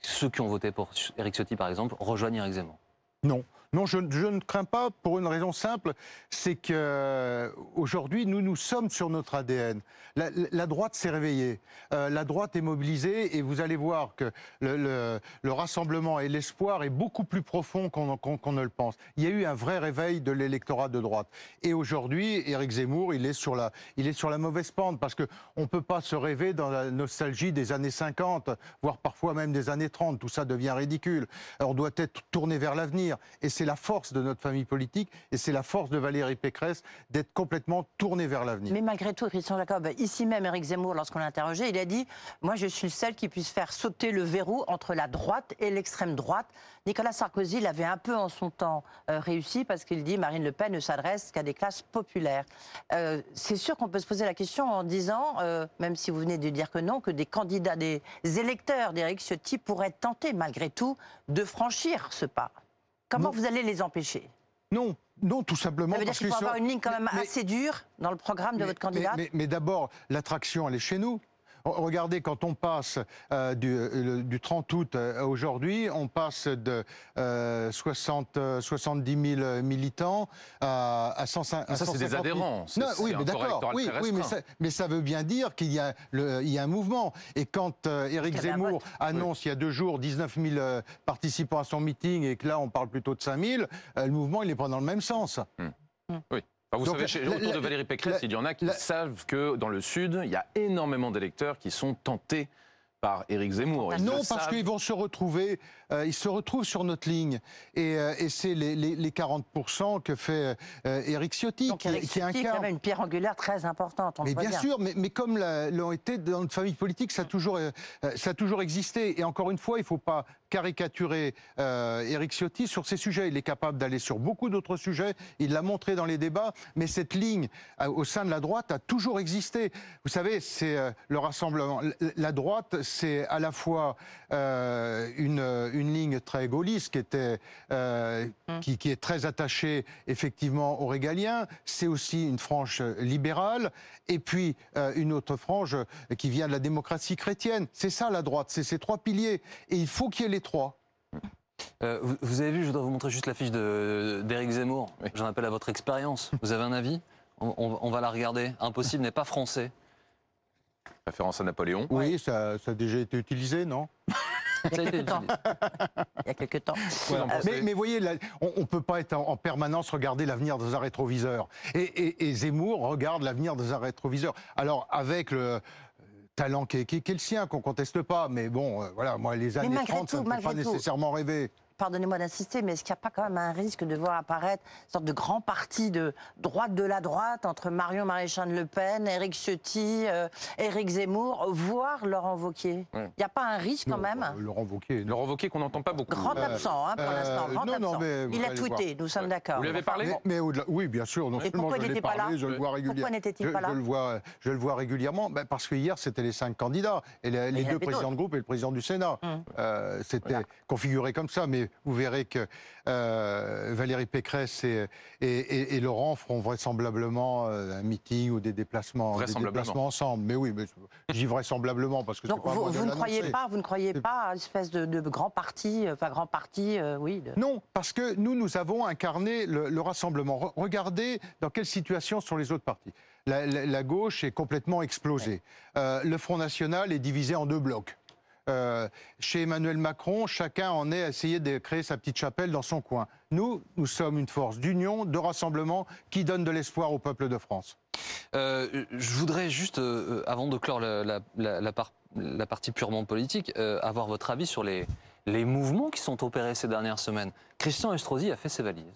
ceux qui ont voté pour Eric Ciotti par exemple, rejoignent Eric Zemmour? Non. Non, je, ne crains pas pour une raison simple, c'est qu'aujourd'hui, nous, nous sommes sur notre ADN. La, droite s'est réveillée, euh, la droite est mobilisée et vous allez voir que le, rassemblement et l'espoir est beaucoup plus profond qu'on ne le pense. Il y a eu un vrai réveil de l'électorat de droite. Et aujourd'hui, Éric Zemmour, il est, sur la, il est sur la mauvaise pente parce qu'on ne peut pas se rêver dans la nostalgie des années 50, voire parfois même des années 30. Tout ça devient ridicule. on doit être tourné vers l'avenir. Et c'est c'est la force de notre famille politique et c'est la force de Valérie Pécresse d'être complètement tournée vers l'avenir. Mais malgré tout, Christian Jacob, ici même, Éric Zemmour, lorsqu'on l'a interrogé, il a dit Moi, je suis celle qui puisse faire sauter le verrou entre la droite et l'extrême droite. Nicolas Sarkozy l'avait un peu en son temps euh, réussi parce qu'il dit Marine Le Pen ne s'adresse qu'à des classes populaires. Euh, c'est sûr qu'on peut se poser la question en disant, euh, même si vous venez de dire que non, que des candidats, des électeurs d'Éric Ciotti pourraient tenter malgré tout de franchir ce pas. Comment vous allez les empêcher? Non, non, tout simplement. Ça veut dire qu'il faut avoir une ligne quand même assez dure dans le programme de votre candidat? Mais, d'abord, l'attraction, elle est chez nous. Regardez, quand on passe euh, du, du, 30 août euh, aujourd'hui, on passe de 60, 70 000 militants à, à 150 Ça, c'est des adhérents. Non, oui, mais d'accord. Oui, oui mais, ça, mais, ça, veut bien dire qu'il y, a il y a un mouvement. Et quand euh, Éric Zemmour annonce il y a deux jours 19 000 participants à son meeting et que là, on parle plutôt de 5 000, le mouvement, il est pas dans le même sens. Hmm. Oui vous savez, autour de Valérie Pécresse, il y en a qui savent que dans le Sud, il y a énormément d'électeurs qui sont tentés par Éric Zemmour. non, parce qu'ils vont se retrouver euh, ils se retrouvent sur notre ligne. Et, euh, c'est les, 40% que fait euh, Éric Ciotti. Donc qui, Éric Ciotti est quand même une pierre angulaire très importante. mais bien, sûr, mais, comme l'ont été dans notre famille politique, ça a, toujours, ça a toujours existé. Et encore une fois, il ne faut pas caricaturer Éric Ciotti sur ces sujets. Il est capable d'aller sur beaucoup d'autres sujets. Il l'a montré dans les débats. Mais cette ligne au sein de la droite a toujours existé. Vous savez, c'est le rassemblement. La droite, c'est à la fois une une ligne très gaulliste qui, était, euh, hum. qui, est très attachée effectivement aux régaliens. C'est aussi une frange libérale et puis euh, une autre frange qui vient de la démocratie chrétienne. C'est ça la droite, c'est ces trois piliers. Et il faut qu'il y ait les trois. Euh, vous, avez vu, je voudrais vous montrer juste la fiche d'Éric Zemmour. J'en appelle à votre expérience. Vous avez un avis? On, va la regarder. Impossible n'est pas français. Référence à Napoléon. Oui, ça, ça a déjà été utilisé, non? Il y a quelques temps. Il y a quelques temps. mais, vous voyez, on ne peut pas être en, permanence regarder l'avenir dans un rétroviseur. Et, Zemmour regarde l'avenir dans un rétroviseur. Alors, avec le talent qui est, qui est- qui est le sien, qu'on conteste pas. Mais bon, euh, voilà, moi, les années malgré 30, ça tout, ne me fait pas tout. nécessairement rêver. Pardonnez-moi d'insister, mais est-ce qu'il n'y a pas quand même un risque de voir apparaître une sorte de grand parti de droite de la droite entre Marion Maréchal Le Pen, Éric Ciotti, euh, Éric Zemmour, voire Laurent Wauquiez Il Ouais. n'y a pas un risque quand même? euh, Laurent Wauquiez, non. Laurent Wauquiez qu'on n'entend pas beaucoup. Grand Euh, absent, hein, pour euh, l'instant, grand non, non, mais Il a tweeté, nous sommes d'accord. Vous lui avez Enfin, parlé? Mais, mais au-delà- oui, bien sûr. Non Et seulement pourquoi il n'était pas là? je le vois régulièrement. Pourquoi n'était-il je, pas là? je le vois, je le vois régulièrement. Ben, parce que hier, c'était les cinq candidats et les, les deux présidents de groupe et le président du Sénat. Hum. Euh, c'était configuré comme ça, mais vous verrez que euh, Valérie Pécresse et, et- et- et Laurent feront vraisemblablement euh, un meeting ou des déplacements, des déplacements ensemble. Mais oui, mais je dis vraisemblablement parce que c'est Donc pas vous, ne croyez pas, vous ne croyez pas à une espèce de, de grand parti, enfin grand parti, euh, oui. de- Non, parce que nous, nous avons incarné le, le rassemblement. Re- regardez dans quelle situation sont les autres partis. La, la- la gauche est complètement explosée. Euh, le Front National est divisé en deux blocs. Euh, chez Emmanuel Macron, chacun en est à essayer de créer sa petite chapelle dans son coin. Nous, nous sommes une force d'union, de rassemblement qui donne de l'espoir au peuple de France. Euh, je voudrais juste, euh, avant de clore la, la- la- la par- la partie purement politique, euh, avoir votre avis sur les, les mouvements qui sont opérés ces dernières semaines. Christian Estrosi a fait ses valises.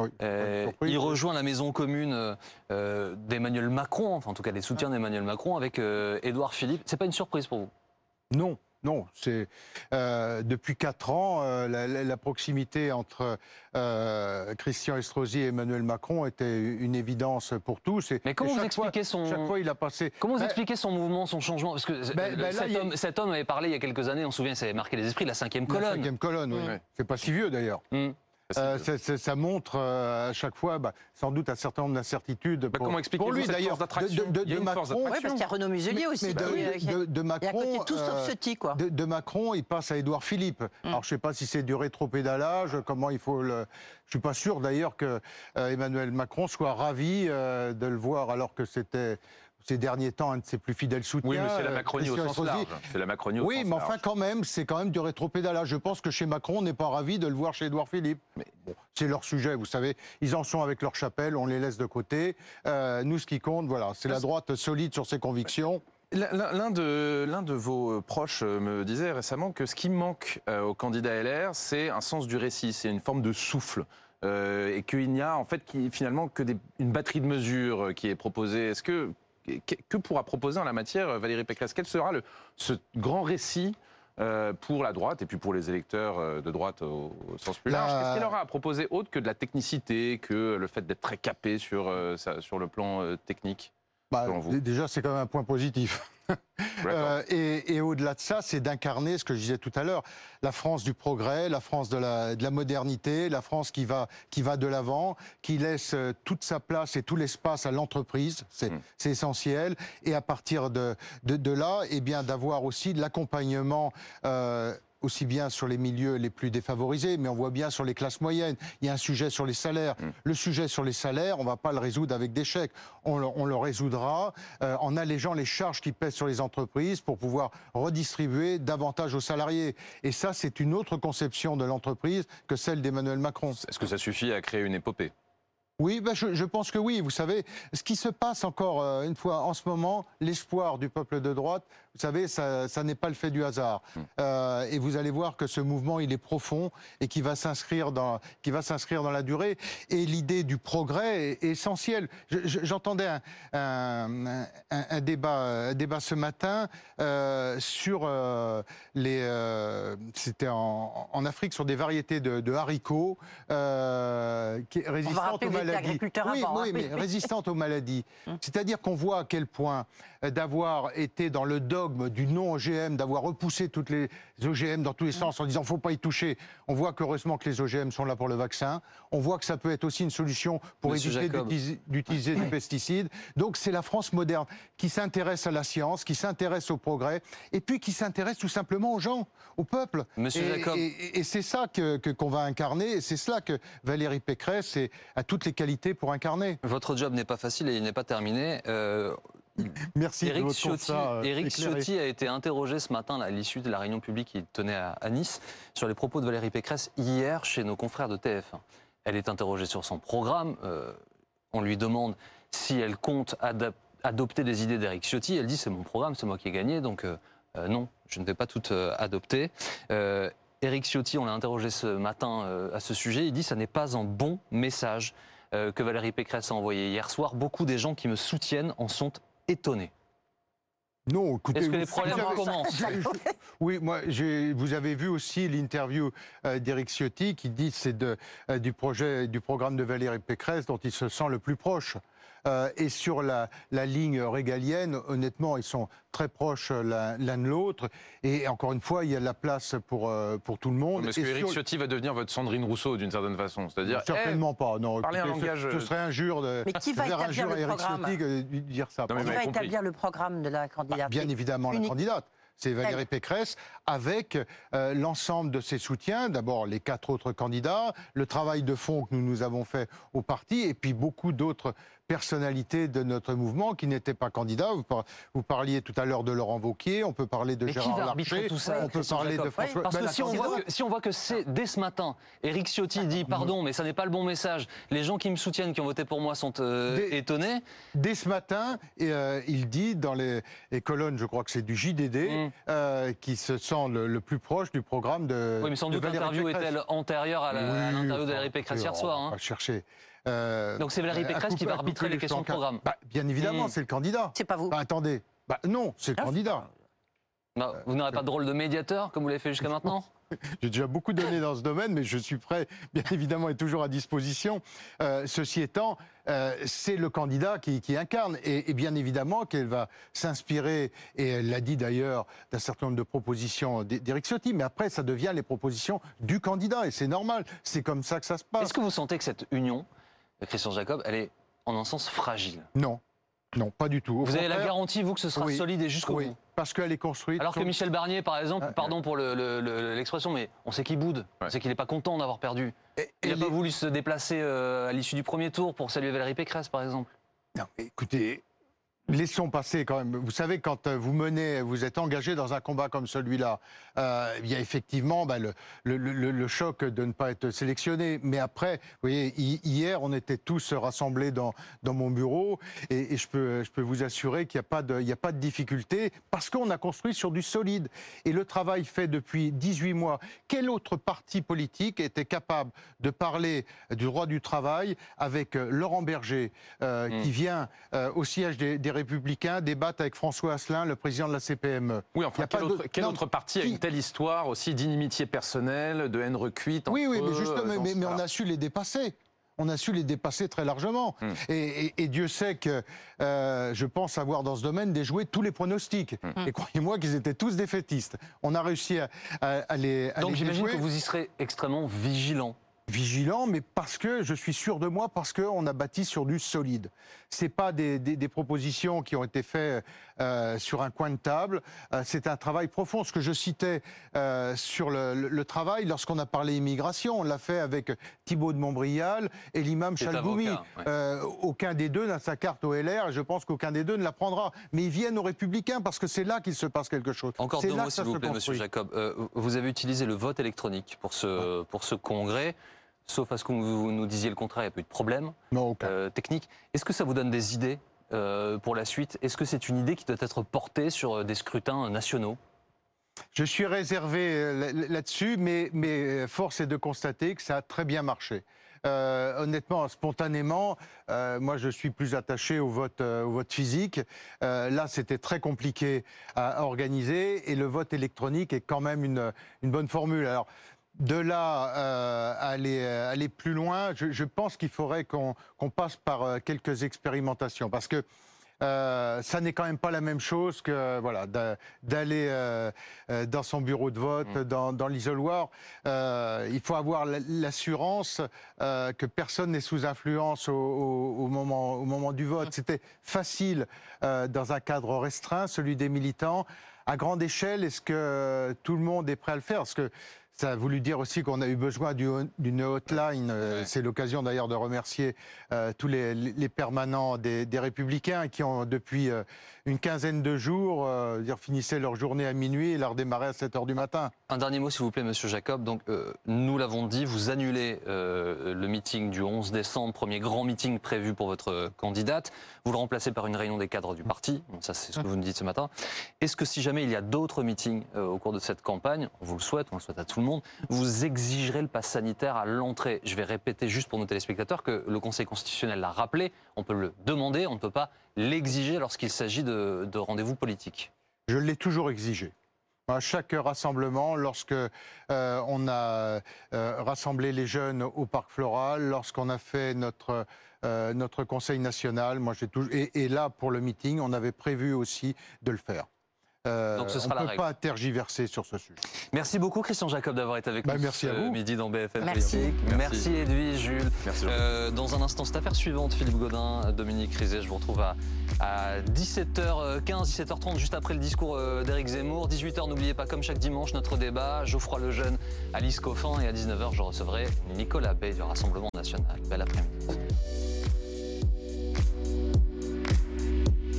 Oui, Euh, surprise. il rejoint la maison commune euh, euh, d'Emmanuel Macron, enfin en tout cas des soutiens d'Emmanuel Macron avec euh, Édouard Philippe. C'est pas une surprise pour vous? Non, non. C'est euh, depuis quatre ans euh, la, la- la proximité entre euh, Christian Estrosi et Emmanuel Macron était une évidence pour tous. Et, Mais comment vous fois- expliquez son Chaque fois, il a passé. Comment vous Ben, expliquez son mouvement, son changement? Parce que Ben- ben cet, a- homme, cet homme avait parlé il y a quelques années, on se souvient, ça avait marqué les esprits, la cinquième la colonne. cinquième colonne, oui. Ouais. C'est pas si vieux d'ailleurs. Hum. Euh, ça, montre euh, à chaque fois, bah, sans doute, un certain nombre d'incertitudes. Bah, pour- comment expliquez-vous pour lui d'ailleurs d'attraction de, de- Il y a de une force Macron. Oui, parce qu'il y a Renaud Muselier aussi. mais de, qui- de- de- y a à Macron, côté tout sauf euh, ce quoi. de, de Macron, il passe à Édouard Philippe. Alors, je ne sais pas si c'est du rétropédalage, comment il faut le. Je suis pas sûr d'ailleurs que euh, Emmanuel Macron soit ravi euh, de le voir, alors que c'était ces derniers temps un de ses plus fidèles soutiens. Oui, mais c'est la euh, Macronie au sens large. C'est la Macronie au Oui, sens mais enfin, large. quand même, c'est quand même du rétropédalage. Je pense que chez Macron, on n'est pas ravi de le voir chez Édouard Philippe. Mais bon, c'est leur sujet, vous savez. Ils en sont avec leur chapelle, on les laisse de côté. Euh, nous, ce qui compte, voilà, c'est la droite solide sur ses convictions. L'un de, l'un de vos euh, proches me disait récemment que ce qui manque au candidat LR, c'est un sens du récit, c'est une forme de souffle. Euh, et qu'il n'y a en fait qui, finalement que des- une batterie de mesures qui est proposée. Est-ce que, que pourra proposer en la matière euh, Valérie Pécresse? Quel sera le, ce grand récit euh, pour la droite et puis pour les électeurs euh, de droite au, au sens plus La- large Qu'est-ce qu'elle aura à proposer autre que de la technicité, que le fait d'être très capé sur, euh, ça- sur le plan euh, technique? Bah, vous. déjà, c'est quand même un point positif. Euh, et et au-delà de ça, c'est d'incarner ce que je disais tout à l'heure, la France du progrès, la France de la, de la modernité, la France qui va, qui va de l'avant, qui laisse euh, toute sa place et tout l'espace à l'entreprise, c'est Mm. c'est essentiel. Et à partir de, de, de là, eh bien d'avoir aussi de l'accompagnement. euh, aussi bien sur les milieux les plus défavorisés, mais on voit bien sur les classes moyennes. Il y a un sujet sur les salaires. Mm. Le sujet sur les salaires, on ne va pas le résoudre avec des chèques. On le, on le résoudra euh, en allégeant les charges qui pèsent sur les entreprises pour pouvoir redistribuer davantage aux salariés. Et ça, c'est une autre conception de l'entreprise que celle d'Emmanuel Macron. Est-ce que ça suffit à créer une épopée? Oui, ben je, je pense que oui. Vous savez, ce qui se passe encore euh, une fois en ce moment, l'espoir du peuple de droite, vous savez, ça, ça n'est pas le fait du hasard. Euh, et vous allez voir que ce mouvement, il est profond et qui va s'inscrire dans, qui va s'inscrire dans la durée. Et l'idée du progrès est, essentielle. Je- je- J'entendais un, un- un- un débat, un débat ce matin euh, sur euh, les, euh, c'était en, en Afrique sur des variétés de, de haricots euh, qui résistantes rappeler aux que vous étiez maladies. agriculteur oui, avant, hein. oui, mais résistantes aux maladies. C'est-à-dire qu'on voit à quel point d'avoir été dans le dogme du non-OGM, d'avoir repoussé toutes les OGM dans tous les sens en disant faut pas y toucher. On voit qu'heureusement que les OGM sont là pour le vaccin. On voit que ça peut être aussi une solution pour Monsieur éviter d'utiliser- des pesticides. Donc c'est la France moderne qui s'intéresse à la science, qui s'intéresse au progrès, et puis qui s'intéresse tout simplement aux gens, au peuple. Monsieur et, Jacob. et- et- et c'est ça que que- qu'on va incarner, et c'est cela que Valérie Pécresse a toutes les qualités pour incarner. Votre job n'est pas facile et il n'est pas terminé. Euh, Merci de Éric votre Ciotti, constat, euh. Ciotti a été interrogé ce matin à l'issue de la réunion publique qu'il tenait à, à Nice sur les propos de Valérie Pécresse hier chez nos confrères de TF1. Elle est interrogée sur son programme. euh, on lui demande si elle compte adap- adopter des idées d'Eric Ciotti. Elle dit c'est mon programme, c'est moi qui ai gagné, donc euh, euh, non, je ne vais pas tout euh, adopter. Euh, Éric Ciotti, on l'a interrogé ce matin euh, à ce sujet, il dit ça n'est pas un bon message que Valérie Pécresse a envoyé hier soir. Beaucoup des gens qui me soutiennent en sont étonnés. Non, écoutez. Est-ce que les problèmes recommencent Oui, moi, vous avez vu aussi l'interview euh, d'Éric Ciotti qui dit que c'est de, euh, du projet, du programme de Valérie Pécresse dont il se sent le plus proche. Euh, et sur la, la ligne régalienne, honnêtement, ils sont très proches l'un l'un de l'autre. Et encore une fois, il y a de la place pour, euh, pour tout le monde. Est-ce que Éric sur- Ciotti va devenir votre Sandrine Rousseau d'une certaine façon C'est-à-dire, Certainement pas. Non, parlez un écoutez, ce- langage, Ce, euh, serait injure de Mais qui va faire établir injure à le Éric programme Ciotti de dire ça. Non. Qui va établir le programme de la candidate Bah, Bien évidemment la candidate. C'est Valérie Pécresse avec euh, l'ensemble de ses soutiens. D'abord les quatre autres candidats, le travail de fond que nous, nous avons fait au parti et puis beaucoup d'autres personnalités de notre mouvement qui n'étaient pas candidats. Vous, par- vous parliez tout à l'heure de Laurent Wauquiez, on peut parler de Mais Gérard Larcher, tout ça, on peut parler de François... Parce Ben, que la si on, voit que si on voit que c'est dès ce matin, Éric Ciotti dit pardon, mais ça n'est pas le bon message. Les gens qui me soutiennent, qui ont voté pour moi, sont euh, étonnés. Dès ce matin, euh, il dit dans les, les colonnes, je crois que c'est du JDD, Mm. euh, qui se sent le, le plus proche du programme de. Oui, mais sans doute l'interview est-elle antérieure à Oui, l'interview de enfin, Valérie Pécresse hier on soir. va hein. chercher. Euh, Donc c'est Valérie Pécresse qui va arbitrer les questions de programme. Bah, bien évidemment, Mm. c'est le candidat. C'est pas vous. Bah, attendez. Bah, non, c'est le Ah, candidat. Non, vous n'aurez pas de rôle de médiateur comme vous l'avez fait jusqu'à maintenant J'ai déjà beaucoup donné dans ce domaine, mais je suis prêt, bien évidemment, et toujours à disposition. Euh, ceci étant, euh, c'est le candidat qui, qui incarne. Et, et bien évidemment qu'elle va s'inspirer, et elle l'a dit d'ailleurs, d'un certain nombre de propositions d'É- d'Éric Ciotti. Mais après, ça devient les propositions du candidat. Et c'est normal. C'est comme ça que ça se passe. Est-ce que vous sentez que cette union, Christian Jacob, elle est en un sens fragile Non. Non, pas du tout. Au Vous avez la garantie, vous, que ce sera oui, solide et jusqu'au Oui, bout parce qu'elle est construite. Alors que Michel Barnier, par exemple, Ah, pardon pour le- le- le- l'expression, mais on sait qu'il boude, on sait qu'il n'est pas content d'avoir perdu. Et- Il n'a pas voulu se déplacer euh, à l'issue du premier tour pour saluer Valérie Pécresse, par exemple. Non, écoutez, laissons passer quand même. Vous savez, quand euh, vous menez, vous êtes engagé dans un combat comme celui-là, euh, il y a effectivement bah, le, le- le- le choc de ne pas être sélectionné. Mais après, vous voyez, hi- hier, on était tous rassemblés dans, dans mon bureau et, et je, peux, je peux vous assurer qu'il n'y a, pas de- il y a pas de difficulté parce qu'on a construit sur du solide. Et le travail fait depuis 18 mois, quel autre parti politique était capable de parler du droit du travail avec euh, Laurent Berger, euh, Mm. qui vient euh, au siège des, des Républicains débattre avec François Asselin, le président de la CPME Oui, enfin, a quel pas autre, d'autre- quel non, autre parti a qui- une telle histoire aussi d'inimitié personnelle, de haine recuite Oui, oui, mais justement, mais, on a su les dépasser. On a su les dépasser très largement. Mm. Et, et- et Dieu sait que euh, je pense avoir dans ce domaine déjoué tous les pronostics. Mm. Et croyez-moi qu'ils étaient tous défaitistes. On a réussi à, à- à les, à Donc j'imagine que vous y serez extrêmement vigilant. Vigilant, mais parce que je suis sûr de moi, parce qu'on a bâti sur du solide. C'est pas des, des- des propositions qui ont été faites euh, sur un coin de table. Euh, c'est un travail profond. Ce que je citais euh, sur le, le- le travail, lorsqu'on a parlé immigration, on l'a fait avec Thibault de Montbrial et l'imam Chalgoumi. ouais. Aucun des deux n'a sa carte au LR et je pense qu'aucun des deux ne la prendra. Mais ils viennent aux Républicains parce que c'est là qu'il se passe quelque chose. Encore deux mots, s'il vous plaît, Monsieur. Jacob. Vous avez utilisé le vote électronique pour ce, pour ce congrès. Sauf à ce que vous nous disiez le contraire, il n'y a pas eu de problème Non, aucun. euh, technique. Est-ce que ça vous donne des idées euh, pour la suite? Est-ce que c'est une idée qui doit être portée sur euh, des scrutins nationaux? Je suis réservé là- là-dessus, mais, mais force est de constater que ça a très bien marché. Euh, honnêtement, spontanément, euh, moi je suis plus attaché au vote, euh, au vote physique. Là, c'était très compliqué à, à organiser et le vote électronique est quand même une, une bonne formule. Alors, de là euh, à aller, à aller plus loin, je, je pense qu'il faudrait qu'on passe par euh, quelques expérimentations parce que euh, ça n'est quand même pas la même chose que voilà d'a- d'aller euh, euh, dans son bureau de vote, Mm. dans, dans l'isoloir. Euh, il faut avoir la- l'assurance euh, que personne n'est sous influence au, au- au moment, au moment du Mm. vote. C'était facile euh, dans un cadre restreint, celui des militants. À grande échelle, est-ce que tout le monde est prêt à le faire? Parce que ça a voulu dire aussi qu'on a eu besoin d'une hotline. Euh, c'est l'occasion d'ailleurs de remercier euh, tous les, les permanents des, des, Républicains qui ont depuis euh, une quinzaine de jours dire, finissaient leur journée à minuit et leur démarraient à 7 h du matin. Un dernier mot, s'il vous plaît, Monsieur Jacob. Donc, nous l'avons dit, vous annulez le meeting du 11 décembre, premier grand meeting prévu pour votre candidate. Vous le remplacez par une réunion des cadres du parti. Ça, c'est ce que vous nous dites ce matin. Est-ce que si jamais il y a d'autres meetings au cours de cette campagne, on vous le souhaite, on le souhaite à tout le monde, vous exigerez le pass sanitaire à l'entrée. Je vais répéter juste pour nos téléspectateurs que le Conseil constitutionnel l'a rappelé, on peut le demander, on ne peut pas l'exiger lorsqu'il s'agit de, rendez-vous politiques. Je l'ai toujours exigé. À chaque rassemblement, lorsque euh, on a euh, rassemblé les jeunes au parc floral, lorsqu'on a fait notre, euh, notre conseil national, moi j'ai toujours, et là pour le meeting, on avait prévu aussi de le faire. Euh, Donc ce sera on ne peut pas tergiverser sur ce sujet. Merci beaucoup Christian Jacob d'avoir été avec bah, nous merci ce à vous. midi dans BFM merci. Merci. merci Edwige, Jules. Merci euh, dans un instant, cette affaire suivante, Philippe Godin, Dominique Rizet, je vous retrouve à, 17h15, 17h30, juste après le discours euh, d'Éric Zemmour. 18h, n'oubliez pas, comme chaque dimanche, notre débat. Geoffroy Lejeune, Alice Coffin et à 19h, je recevrai Nicolas Bay du Rassemblement National. Belle après-midi.